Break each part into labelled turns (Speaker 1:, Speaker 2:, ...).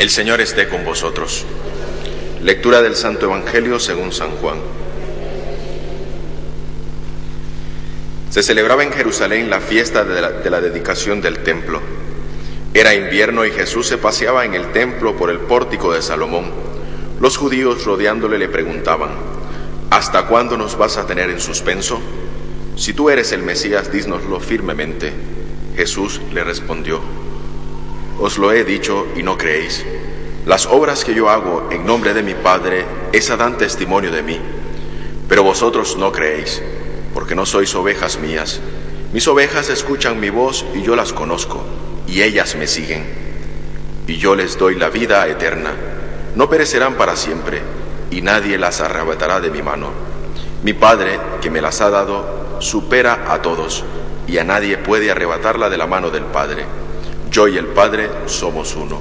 Speaker 1: El Señor esté con vosotros. Lectura del Santo Evangelio según San Juan. Se celebraba en Jerusalén la fiesta de la, de la, dedicación del templo. Era invierno y Jesús se paseaba en el templo por el pórtico de Salomón. Los judíos rodeándole le preguntaban, ¿Hasta cuándo nos vas a tener en suspenso? Si tú eres el Mesías, dísnoslo firmemente. Jesús le respondió, os lo he dicho y no creéis. Las obras que yo hago en nombre de mi Padre, esa dan testimonio de mí. Pero vosotros no creéis, porque no sois ovejas mías. Mis ovejas escuchan mi voz y yo las conozco, y ellas me siguen. Y yo les doy la vida eterna. No perecerán para siempre, y nadie las arrebatará de mi mano. Mi Padre, que me las ha dado, supera a todos, y a nadie puede arrebatarla de la mano del Padre yo y el Padre somos uno.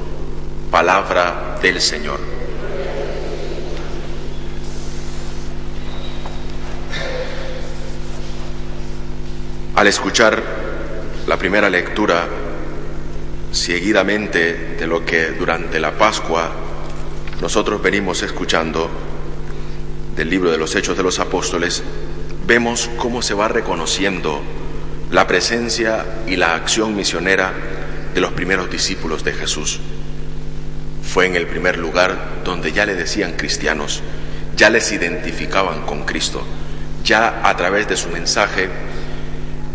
Speaker 1: Palabra del Señor. Al escuchar la primera lectura seguidamente de lo que durante la Pascua nosotros venimos escuchando del libro de los Hechos de los Apóstoles, vemos cómo se va reconociendo la presencia y la acción misionera de los primeros discípulos de Jesús. Fue en el primer lugar donde ya le decían cristianos, ya les identificaban con Cristo, ya a través de su mensaje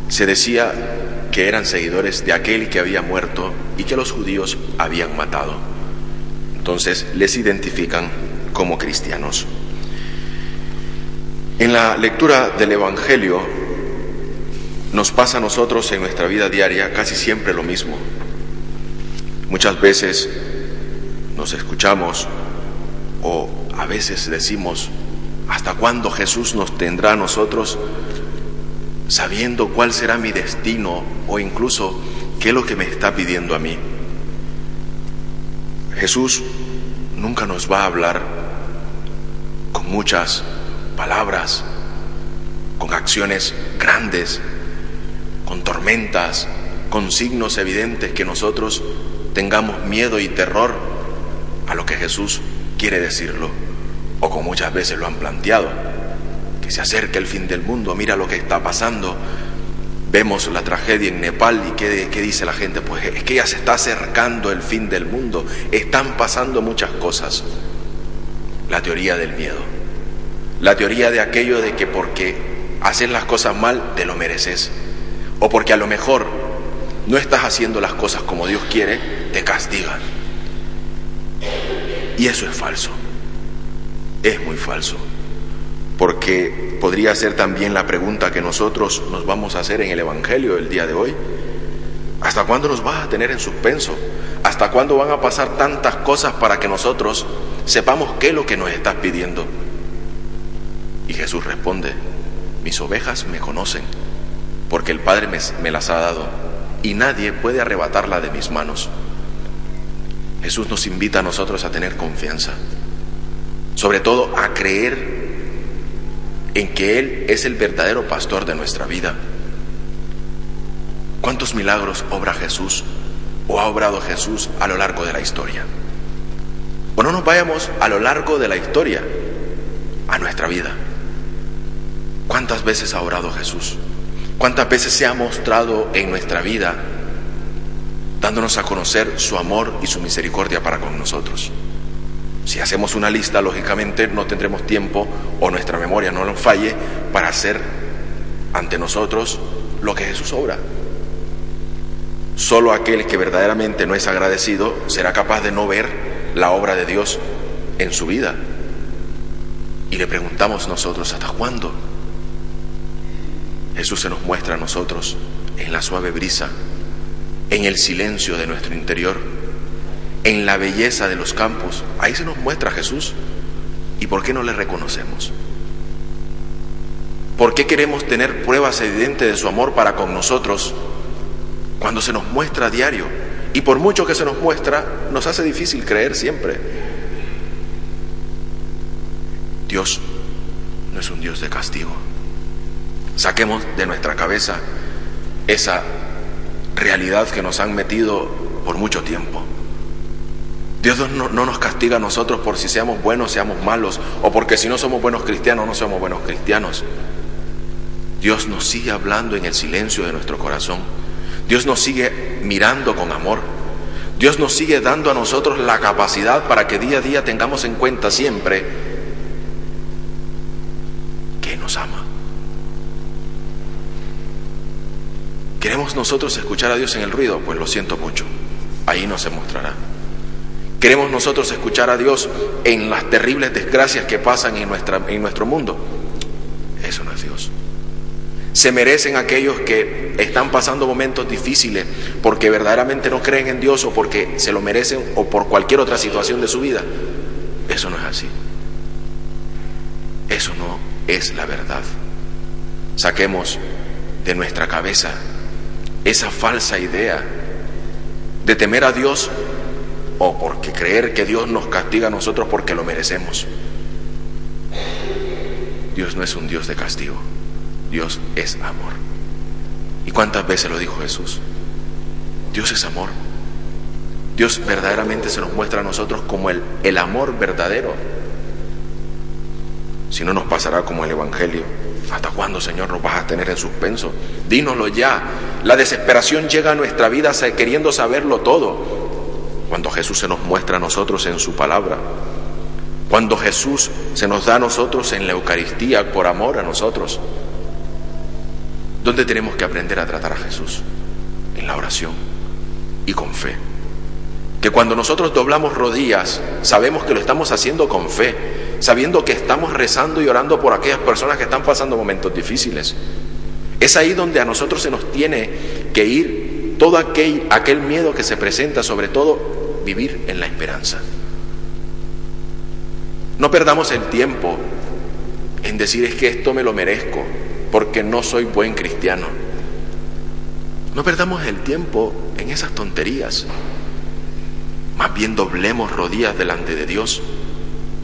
Speaker 1: se decía que eran seguidores de aquel que había muerto y que los judíos habían matado. Entonces les identifican como cristianos. En la lectura del Evangelio nos pasa a nosotros en nuestra vida diaria casi siempre lo mismo. Muchas veces nos escuchamos o a veces decimos, ¿hasta cuándo Jesús nos tendrá a nosotros sabiendo cuál será mi destino o incluso qué es lo que me está pidiendo a mí? Jesús nunca nos va a hablar con muchas palabras, con acciones grandes, tormentas, con signos evidentes que nosotros tengamos miedo y terror a lo que Jesús quiere decirlo, o como muchas veces lo han planteado, que se acerque el fin del mundo, mira lo que está pasando, vemos la tragedia en Nepal y ¿qué, qué dice la gente? Pues es que ya se está acercando el fin del mundo, están pasando muchas cosas. La teoría del miedo, la teoría de aquello de que porque haces las cosas mal te lo mereces, o porque a lo mejor no estás haciendo las cosas como Dios quiere, te castigan. Y eso es falso. Es muy falso. Porque podría ser también la pregunta que nosotros nos vamos a hacer en el Evangelio el día de hoy. ¿Hasta cuándo nos vas a tener en suspenso? ¿Hasta cuándo van a pasar tantas cosas para que nosotros sepamos qué es lo que nos estás pidiendo? Y Jesús responde, mis ovejas me conocen, porque el Padre me, las ha dado y nadie puede arrebatarla de mis manos. Jesús nos invita a nosotros a tener confianza, sobre todo a creer en que Él es el verdadero pastor de nuestra vida. ¿Cuántos milagros obra Jesús o ha obrado Jesús a lo largo de la historia? O no nos vayamos a lo largo de la historia, a nuestra vida. ¿Cuántas veces ha obrado Jesús? ¿Cuántas veces se ha mostrado en nuestra vida dándonos a conocer su amor y su misericordia para con nosotros? Si hacemos una lista, lógicamente no tendremos tiempo o nuestra memoria no nos falle para hacer ante nosotros lo que Jesús obra. Solo aquel que verdaderamente no es agradecido será capaz de no ver la obra de Dios en su vida. Y le preguntamos nosotros, ¿hasta cuándo? Jesús se nos muestra a nosotros en la suave brisa, en el silencio de nuestro interior, en la belleza de los campos. Ahí se nos muestra Jesús. ¿Y por qué no le reconocemos? ¿Por qué queremos tener pruebas evidentes de su amor para con nosotros cuando se nos muestra a diario? Y por mucho que se nos muestra, nos hace difícil creer siempre. Dios no es un Dios de castigo. Saquemos de nuestra cabeza esa realidad que nos han metido por mucho tiempo. Dios no, no, nos castiga a nosotros por si seamos buenos, seamos malos, o porque si no somos buenos cristianos, no somos buenos cristianos. Dios nos sigue hablando en el silencio de nuestro corazón. Dios nos sigue mirando con amor. Dios nos sigue dando a nosotros la capacidad para que día a día tengamos en cuenta siempre que nos ama. ¿Queremos nosotros escuchar a Dios en el ruido? Pues lo siento mucho, ahí no se mostrará. ¿Queremos nosotros escuchar a Dios en las terribles desgracias que pasan en, nuestra, en nuestro mundo? Eso no es Dios. Se merecen aquellos que están pasando momentos difíciles porque verdaderamente no creen en Dios o porque se lo merecen o por cualquier otra situación de su vida. Eso no es así. Eso no es la verdad. Saquemos de nuestra cabeza esa falsa idea de temer a Dios o porque creer que Dios nos castiga a nosotros porque lo merecemos. Dios no es un Dios de castigo, Dios es amor. ¿Y cuántas veces lo dijo Jesús? Dios es amor. Dios verdaderamente se nos muestra a nosotros como el, el amor verdadero. Si no nos pasará como el Evangelio. ¿Hasta cuándo, Señor, nos vas a tener en suspenso? Dínoslo ya. La desesperación llega a nuestra vida queriendo saberlo todo cuando Jesús se nos muestra a nosotros en su palabra, cuando Jesús se nos da a nosotros en la Eucaristía por amor a nosotros. ¿Dónde tenemos que aprender a tratar a Jesús? En la oración y con fe. Que cuando nosotros doblamos rodillas, sabemos que lo estamos haciendo con fe, sabiendo que estamos rezando y orando por aquellas personas que están pasando momentos difíciles. Es ahí donde a nosotros se nos tiene que ir todo aquel, aquel miedo que se presenta, sobre todo vivir en la esperanza. No perdamos el tiempo en decir es que esto me lo merezco porque no soy buen cristiano. No perdamos el tiempo en esas tonterías. Más bien doblemos rodillas delante de Dios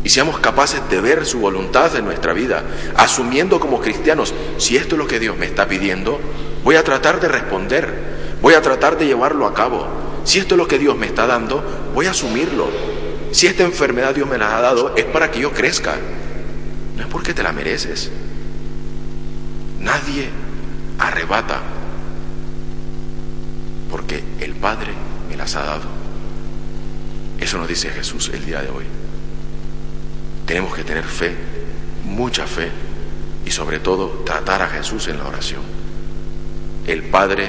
Speaker 1: y seamos capaces de ver su voluntad en nuestra vida, asumiendo como cristianos, si esto es lo que Dios me está pidiendo, voy a tratar de responder, voy a tratar de llevarlo a cabo, si esto es lo que Dios me está dando, voy a asumirlo. Si esta enfermedad Dios me la ha dado, es para que yo crezca. No es porque te la mereces. Nadie arrebata porque el Padre me las ha dado. Eso nos dice Jesús el día de hoy. Tenemos que tener fe, mucha fe, y sobre todo tratar a Jesús en la oración. El Padre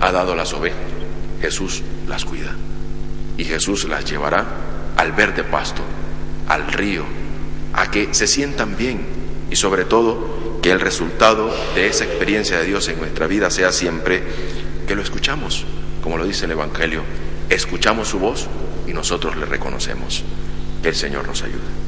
Speaker 1: ha dado las ovejas, Jesús las cuida. Y Jesús las llevará al verde pasto, al río, a que se sientan bien y sobre todo que el resultado de esa experiencia de Dios en nuestra vida sea siempre que lo escuchamos, como lo dice el Evangelio, escuchamos su voz y nosotros le reconocemos. Que el Señor nos ayude.